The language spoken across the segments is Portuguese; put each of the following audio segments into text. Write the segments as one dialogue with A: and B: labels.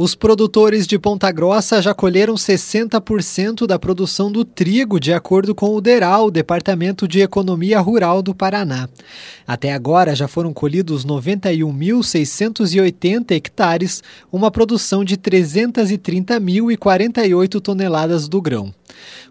A: Os produtores de Ponta Grossa já colheram 60% da produção do trigo, de acordo com o DERAL, Departamento de Economia Rural do Paraná. Até agora já foram colhidos 91.680 hectares, uma produção de 330.048 toneladas do grão.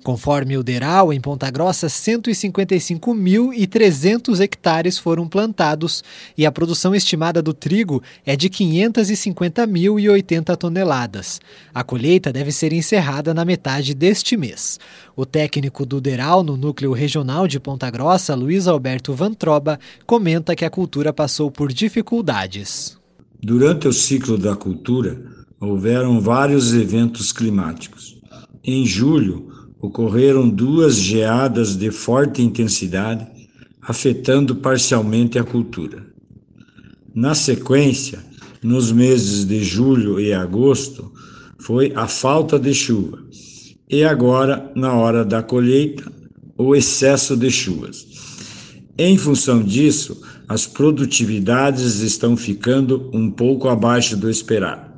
A: Conforme o DERAL, em Ponta Grossa, 155.300 hectares foram plantados e a produção estimada do trigo é de 550.080 toneladas. A colheita deve ser encerrada na metade deste mês. O técnico do DERAL no núcleo regional de Ponta Grossa, Luiz Alberto Vantroba, comenta que a cultura passou por dificuldades.
B: Durante o ciclo da cultura, houveram vários eventos climáticos. Em julho, ocorreram duas geadas de forte intensidade, afetando parcialmente a cultura. Na sequência, nos meses de julho e agosto, foi a falta de chuva. E agora, na hora da colheita, o excesso de chuvas. Em função disso, as produtividades estão ficando um pouco abaixo do esperado.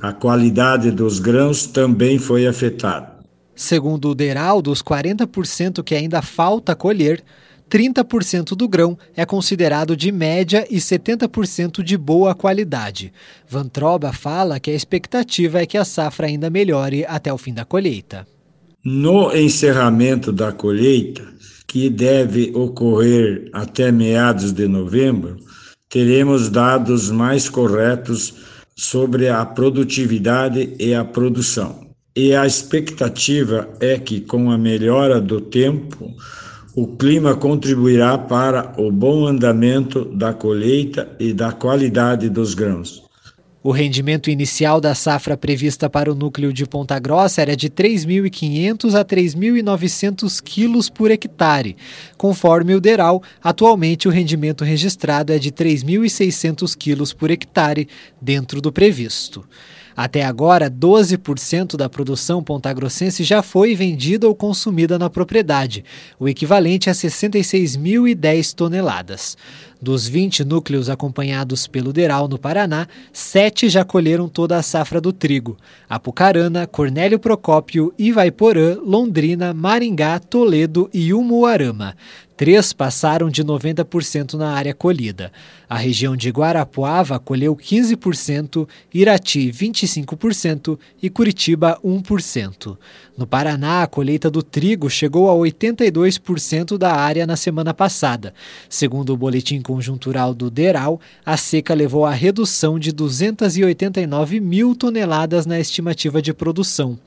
B: A qualidade dos grãos também foi afetada.
A: Segundo o DERAL, dos 40% que ainda falta colher, 30% do grão é considerado de média e 70% de boa qualidade. Vantroba fala que a expectativa é que a safra ainda melhore até o fim da colheita.
B: No encerramento da colheita, que deve ocorrer até meados de novembro, teremos dados mais corretos sobre a produtividade e a produção e a expectativa é que, com a melhora do tempo, o clima contribuirá para o bom andamento da colheita e da qualidade dos grãos.
A: O rendimento inicial da safra prevista para o núcleo de Ponta Grossa era de 3.500 a 3.900 quilos por hectare. Conforme o DERAL, atualmente o rendimento registrado é de 3.600 quilos por hectare, dentro do previsto. Até agora, 12% da produção pontagrossense já foi vendida ou consumida na propriedade, o equivalente a 66.010 toneladas. Dos 20 núcleos acompanhados pelo Deral no Paraná, sete já colheram toda a safra do trigo. Apucarana, Cornélio Procópio, Ivaiporã, Londrina, Maringá, Toledo e Umuarama. Três passaram de 90% na área colhida. A região de Guarapuava colheu 15%, Irati 25% e Curitiba 1%. No Paraná, a colheita do trigo chegou a 82% da área na semana passada. Segundo o boletim conjuntural do DERAL, a seca levou à redução de 289 mil toneladas na estimativa de produção.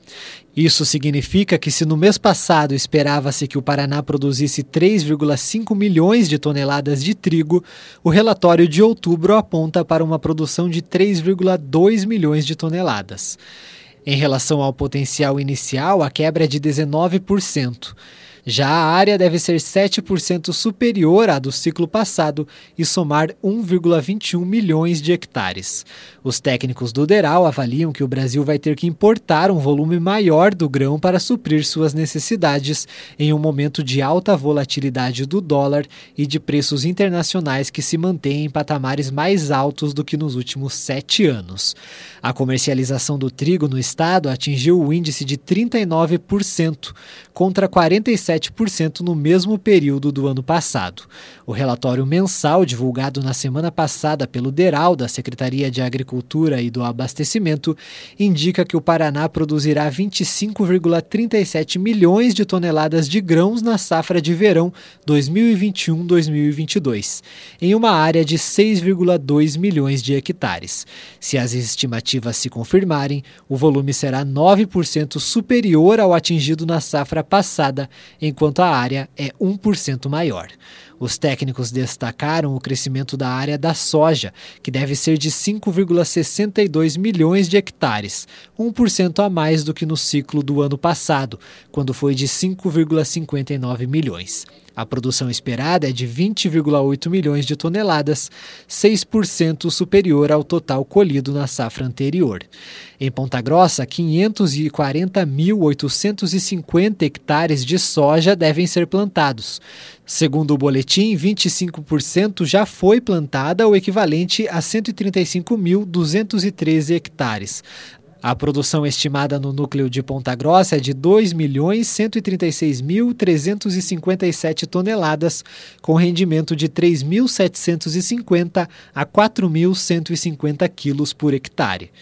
A: Isso significa que, se no mês passado esperava-se que o Paraná produzisse 3,5 milhões de toneladas de trigo, o relatório de outubro aponta para uma produção de 3,2 milhões de toneladas. Em relação ao potencial inicial, a quebra é de 19%. Já a área deve ser 7% superior à do ciclo passado e somar 1,21 milhões de hectares. Os técnicos do DERAL avaliam que o Brasil vai ter que importar um volume maior do grão para suprir suas necessidades em um momento de alta volatilidade do dólar e de preços internacionais que se mantêm em patamares mais altos do que nos últimos sete anos. A comercialização do trigo no estado atingiu o índice de 39%, contra 47% 7% no mesmo período do ano passado. O relatório mensal divulgado na semana passada pelo DERAL, da Secretaria de Agricultura e do Abastecimento, indica que o Paraná produzirá 25,37 milhões de toneladas de grãos na safra de verão 2021-2022, em uma área de 6,2 milhões de hectares. Se as estimativas se confirmarem, o volume será 9% superior ao atingido na safra passada, enquanto a área é 1% maior. Os técnicos destacaram o crescimento da área da soja, que deve ser de 5,62 milhões de hectares, 1% a mais do que no ciclo do ano passado, quando foi de 5,59 milhões. A produção esperada é de 20,8 milhões de toneladas, 6% superior ao total colhido na safra anterior. Em Ponta Grossa, 540.850 hectares de soja devem ser plantados. Segundo o boletim Betim, 25% já foi plantada, o equivalente a 135.213 hectares. A produção estimada no núcleo de Ponta Grossa é de 2.136.357 toneladas, com rendimento de 3.750 a 4.150 quilos por hectare.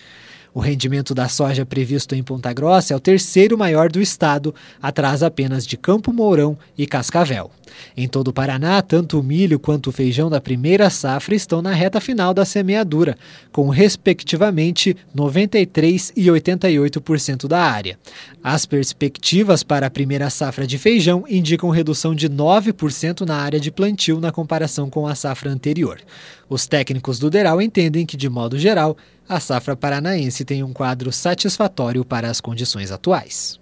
A: O rendimento da soja previsto em Ponta Grossa é o terceiro maior do estado, atrás apenas de Campo Mourão e Cascavel. Em todo o Paraná, tanto o milho quanto o feijão da primeira safra estão na reta final da semeadura, com respectivamente 93% e 88% da área. As perspectivas para a primeira safra de feijão indicam redução de 9% na área de plantio na comparação com a safra anterior. Os técnicos do Deral entendem que, de modo geral, a safra paranaense tem um quadro satisfatório para as condições atuais.